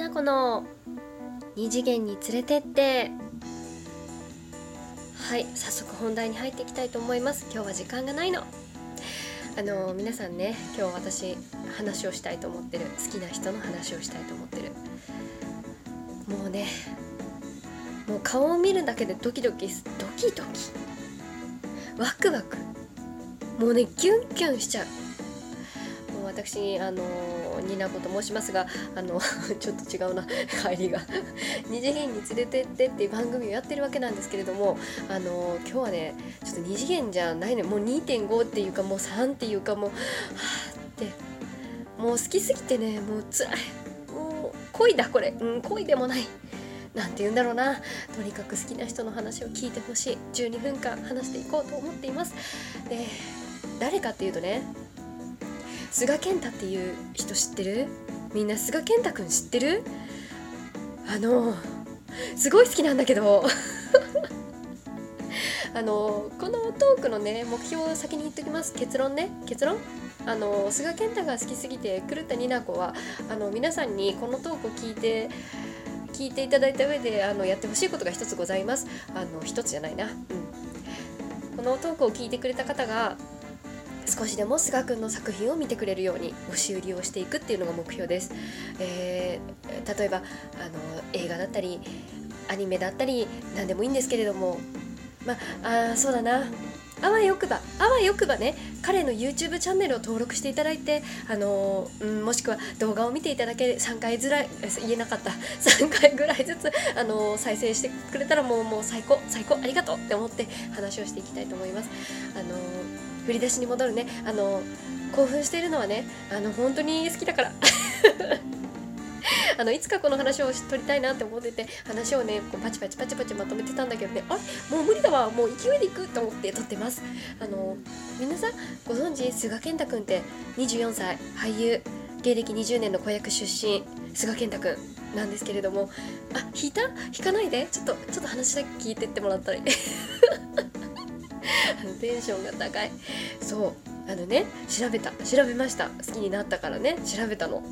なこの二次元に連れてって。はい早速本題に入っていきたいと思います。今日は時間がないの。あの皆さんね今日私話をしたいと思ってる。好きな人の話をしたいと思ってる。もうねもう顔を見るだけでドキドキドキドキ。ワクワク。もうねキュンキュンしちゃう。私あのニナコと申しますがあの ちょっと違うな。入りが。二次元に連れてってっていう番組をやってるわけなんですけれどもあの今日はねちょっと二次元じゃないのもう2.5っていうかもう3っていうかもうはあって。もう好きすぎてねもう辛い。もう恋だこれ。うん恋でもない。なんて言うんだろうな。とにかく好きな人の話を聞いてほしい。12分間話していこうと思っています。で誰かっていうとね菅健太っていう人知ってる？みんな菅健太くん知ってる？あのすごい好きなんだけど。あのこのトークのね目標を先に言っときます。結論ね。結論？あの菅健太が好きすぎて狂ったニナコはあの皆さんにこのトークを聞いて聞いていただいた上であのやってほしいことが一つございます。あの一つじゃないな、うん、このトークを聞いてくれた方が少しでも菅君の作品を見てくれるように押し売りをしていくっていうのが目標です、えー、例えばあの映画だったりアニメだったり何でもいいんですけれどもまああそうだな。あわよくばあわよくばね彼の YouTube チャンネルを登録していただいてあのー、うん、もしくは動画を見ていただけ3回ずらい言えなかった 3回ぐらいずつ、あのー、再生してくれたらもうもう最高最高ありがとうって思って話をしていきたいと思います。あのー、振り出しに戻るね。あの興奮しているのはねあの本当に好きだから。あのいつかこの話を取りたいなって思ってて話をねこうパチパチパチパチまとめてたんだけどねあれ？もう無理だわ。もう勢いでいくと思って撮ってます。あのみんご存知菅健太君って24歳俳優。芸歴20年の子役出身。菅健太君なんですけれども。あ弾いた？弾かないで。ちょっとちょっと話だけ聞いてってもらったり テンションが高い。そう。あのね調べた調べました。好きになったからね調べたの。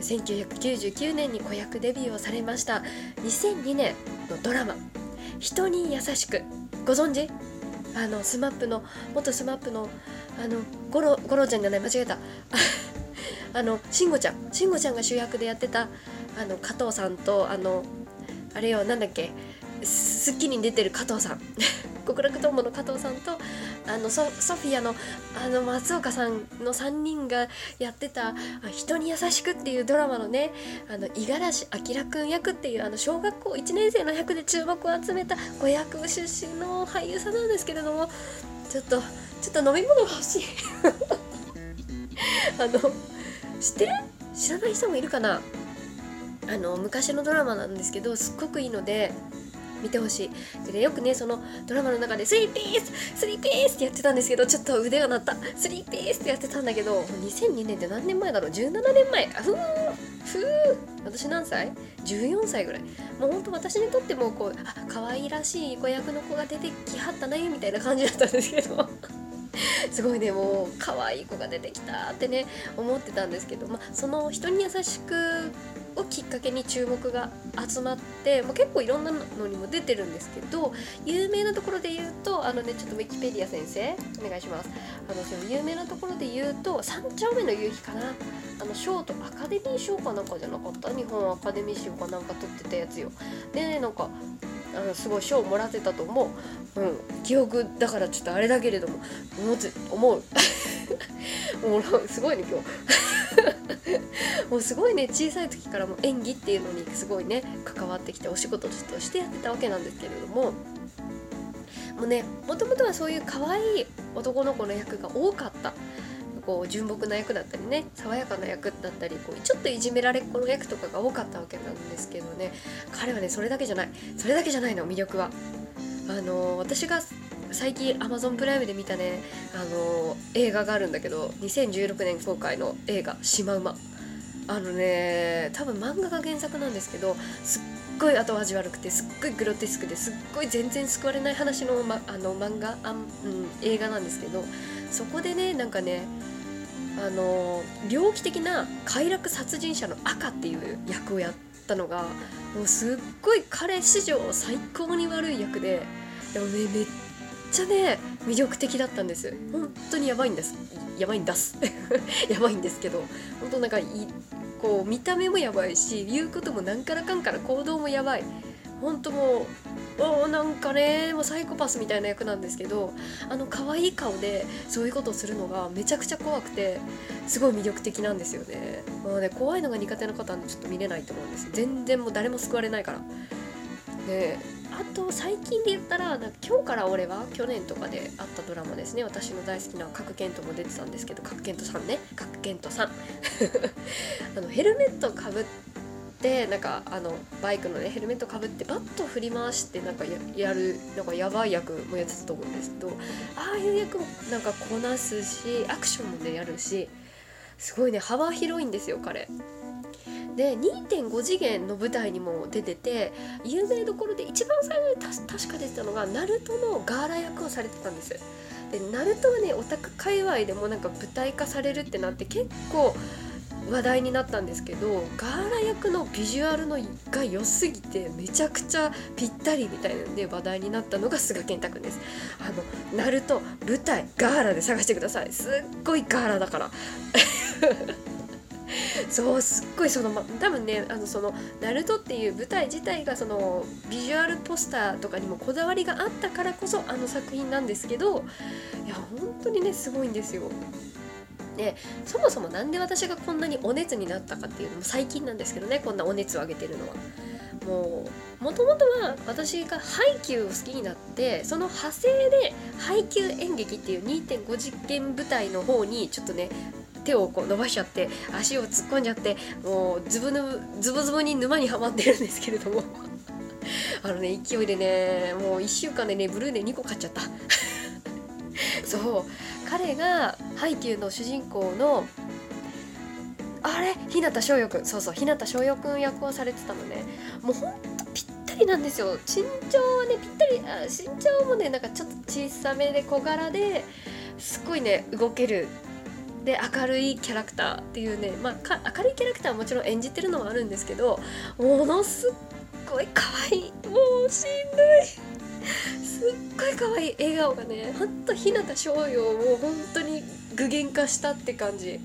1999年に子役デビューをされました。2002年のドラマ「人に優しく」ご存知？あのスマップの元スマップのあのゴロゴロちゃんじゃない。間違えた。あの慎吾ちゃん。慎吾ちゃんが主役でやってたあの加藤さんとあのあれよなんだっけ『スッキリ』に出てる加藤さん 極楽とんぼの加藤さんとあのソフィアのあの松岡さんの3人がやってた「人に優しく」っていうドラマのね五十嵐明君役っていうあの小学校1年生の役で注目を集めた子役出身の俳優さんなんですけれどもちょっとちょっと飲み物が欲しい。あの知ってる？知らない人もいるかな？あの昔のドラマなんですけどすっごくいいので見てほしい。で、ね、よくねそのドラマの中で「スリーピーススリーピース!」ってやってたんですけどちょっと腕が鳴った「スリーピース!」ってやってたんだけど2002年って何年前だろう？17年前。あふーふー。私何歳 ?14 歳ぐらい。もうほんと私にとってもこうあ可愛らしい子役の子が出てきはったねみたいな感じだったんですけど。すごいねもう可愛い子が出てきたってね思ってたんですけど、まあ、その人に優しくをきっかけに注目が集まって、まあ、結構いろんなのにも出てるんですけど有名なところで言うとあのねちょっとウィキペディア先生お願いします。あのその有名なところで言うと三丁目の夕日かな。あの賞とアカデミー賞かなんかじゃなかった？日本アカデミー賞かなんか取ってたやつよ。でねなんかあのすごい賞をもらってたと思う、うん、記憶だからちょっとあれだけれども思う思う。もう。すごいね今日。もうすごいね小さい時からも演技っていうのにすごいね関わってきてお仕事としてやってたわけなんですけれどももうねもともとはそういう可愛い男の子の役が多かった。こう純朴な役だったりね爽やかな役だったりこうちょっといじめられっ子の役とかが多かったわけなんですけどね。彼はねそれだけじゃない。それだけじゃないの魅力は。あの私が最近 Amazon プライムで見たねあの映画があるんだけど2016年公開の映画「シマウマ」あのね多分漫画が原作なんですけどすっごい後味悪くてすっごいグロテスクですっごい全然救われない話の,、ま、あの漫画あ、うん、映画なんですけどそこでねなんかねあの猟奇的な快楽殺人者の赤っていう役をやっったのがもうすっごい彼史上最高に悪い役ででもねめっちゃね魅力的だったんです。本当にやばいんです。やばいんだす。やばいんですけど。本当なんかいこう見た目もやばいし言うこともなんからかんから行動もやばい。本当もうおなんかねもうサイコパスみたいな役なんですけどあの可愛い顔でそういうことをするのがめちゃくちゃ怖くてすごい魅力的なんですよね,、まあね、怖いのが苦手な方はちょっと見れないと思うんです。全然もう誰も救われないから。であと最近で言ったらなんか今日から俺は去年とかであったドラマですね。私の大好きな角健人も出てたんですけど角健人さんね。角健人さん。あのヘルメットかぶってなんかあのバイクのねヘルメットかぶってバット振り回してなんかやるなんかやばい役もやってたと思うんですけどああいう役もなんかこなすしアクションもねやるしすごいね幅広いんですよ彼。で2.5次元の舞台にも出てて有名どころで一番最初に確か出てたのがナルトのガーラ役をされてたんです。でナルトはねオタク界隈でもなんか舞台化されるってなって結構話題になったんですけどガーラ役のビジュアルのが良すぎてめちゃくちゃぴったりみたいなんで話題になったのが菅健太くんです。あのナルト舞台ガーラで探してください。すっごいガーラだから。そうすっごいその、ま、多分ねあのそのナルトっていう舞台自体がそのビジュアルポスターとかにもこだわりがあったからこそあの作品なんですけどいや本当にねすごいんですよ。でそもそも何で私がこんなにお熱になったかっていうのも最近なんですけどねこんなお熱を上げてるのは。もうもともとは私がハイキューを好きになってその派生でハイキュー演劇っていう2.5次元舞台の方にちょっとね手をこう伸ばしちゃって足を突っ込んじゃってもうズブズブズブズブに沼にはまってるんですけれども。あのね勢いでねもう1週間でねブルーレイ2個買っちゃった。そう。彼がハイキューの主人公のあれ？日向翔陽くん。そうそう日向翔陽くん役をされてたのね。もうほんとぴったりなんですよ。身長はねぴったりあ身長もねなんかちょっと小さめで小柄ですっごいね動けるで明るいキャラクターっていうね、まあ、明るいキャラクターはもちろん演じてるのはあるんですけどものすっごい可愛いもうしんどいすっごい可愛い笑顔がねほんと日向翔陽を本当に具現化したって感じ。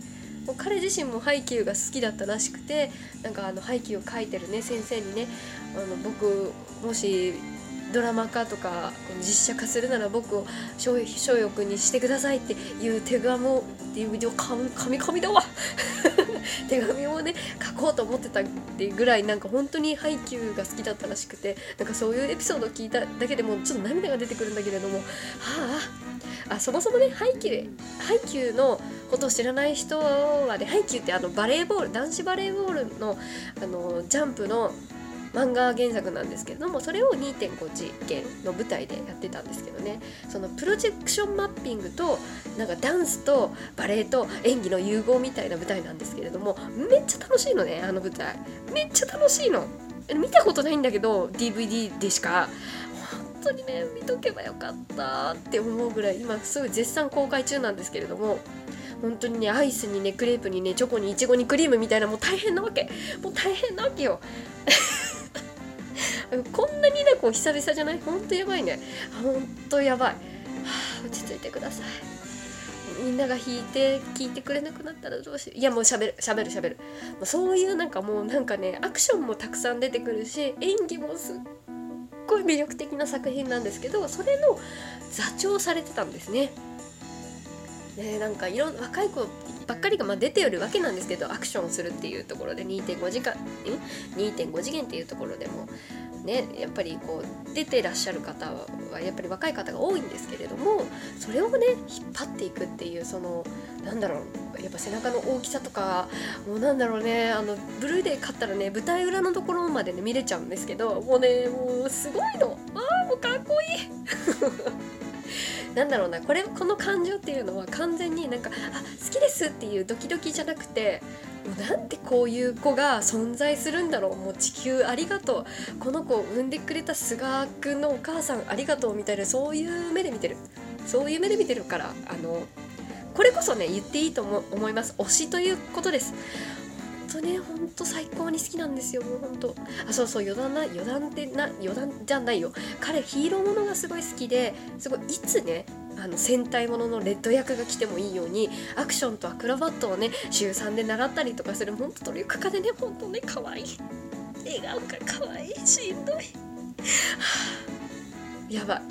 もう彼自身もハイキューが好きだったらしくてなんかあのハイキューを描いてるね先生にねあの僕もしドラマ化とか実写化するなら僕を翔陽君にしてくださいっていう手紙を DVD を神々だわ。手紙をね書こうと思ってたっていうぐらいなんか本当にハイキューが好きだったらしくてなんかそういうエピソードを聞いただけでもちょっと涙が出てくるんだけれどもはああそもそもねハイキューハイキューのことを知らない人はねハイキューってあのバレーボール男子バレーボールのあのジャンプの漫画原作なんですけれどもそれを2.5次元の舞台でやってたんですけどね。そのプロジェクションマッピングとなんかダンスとバレーと演技の融合みたいな舞台なんですけれどもめっちゃ楽しいのねあの舞台。めっちゃ楽しいの。見たことないんだけど DVD でしか本当にね見とけばよかったって思うぐらい今すごい絶賛公開中なんですけれども本当にねアイスにねクレープにねチョコにいちごにクリームみたいなもう大変なわけ。もう大変なわけよ。こんなにねこ久々じゃない？ほんとやばいね。ほんとやばい、はあ、落ち着いてください。みんなが弾いて聞いてくれなくなったらどうしよう。いやもうしゃべるしゃべるしゃべる。もうそういうなんかもうなんかねアクションもたくさん出てくるし演技もすっごい魅力的な作品なんですけどそれの座長されてたんですね。ねなんかいろん若い子ばっかりがまあ出てるわけなんですけどアクションするっていうところで2.5時間2.5次元っていうところでもねやっぱりこう出てらっしゃる方はやっぱり若い方が多いんですけれどもそれをね引っ張っていくっていうそのなんだろうやっぱ背中の大きさとかもうなんだろうねあのブルーデー買ったらね舞台裏のところまでね見れちゃうんですけどもうねもうすごいの。ああもうかっこいい。なんだろうなこれこの感情っていうのは完全になんかあ好きですっていうドキドキじゃなくてもうなんでこういう子が存在するんだろう。もう地球ありがとう。この子を産んでくれた菅くんのお母さんありがとうみたいなそういう目で見てる。そういう目で見てるからあのこれこそね言っていいと思います。推しということです。本当ねほんと最高に好きなんですよ。もうほんとあそうそう余談な余談ってな余談じゃないよ。彼ヒーローものがすごい好きですごいいつねあの戦隊もののレッド役が来てもいいようにアクションとアクロバットをね週3で習ったりとかするほんと努力家でねほんとね可愛い。笑顔が可愛い。しんどい、やばい。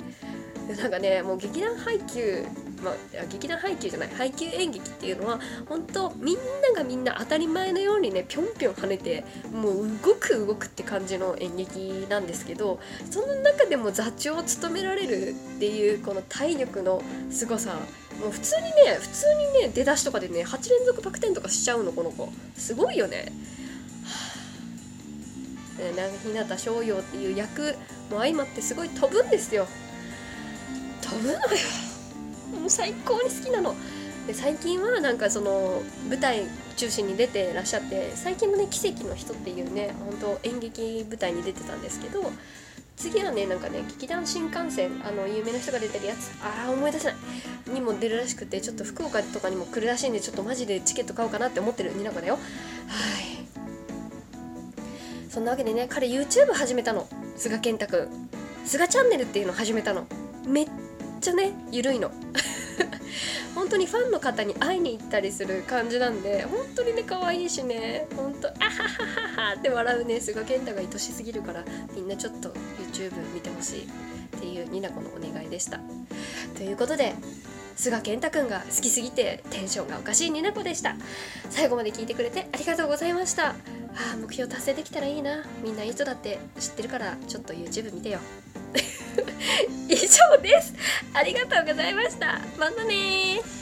なんかねもう劇団配給まあ、劇団配給じゃない配給演劇っていうのは本当みんながみんな当たり前のようにねぴょんぴょん跳ねてもう動く動くって感じの演劇なんですけどその中でも座長を務められるっていうこの体力のすごさもう普通にね普通にね出だしとかでね8連続バク転とかしちゃうのこの子。すごいよね。日向翔陽っていう役も相まってすごい飛ぶんですよ。飛ぶのよ。もう最高に好きなの。で最近はなんかその舞台中心に出てらっしゃって最近もね「奇跡の人」っていうね本当演劇舞台に出てたんですけど次はねなんかね劇団新幹線あの有名な人が出てるやつああ思い出せない。にも出るらしくてちょっと福岡とかにも来るらしいんでちょっとマジでチケット買おうかなって思ってるニナコだよ。はい。そんなわけでね彼 YouTube 始めたの。菅健太くん菅チャンネルっていうの始めたの。めっちゃねゆるいの。本当にファンの方に会いに行ったりする感じなんで本当にね可愛いしね。本当あははははって笑うね。菅健太が愛しすぎるからみんなちょっと YouTube 見てほしいっていうニナコのお願いでした。ということで菅健太くんが好きすぎてテンションがおかしいニナコでした。最後まで聞いてくれてありがとうございました。あ目標達成できたらいいな。みんないい人だって知ってるからちょっと YouTube 見てよ。以上です。ありがとうございました。またね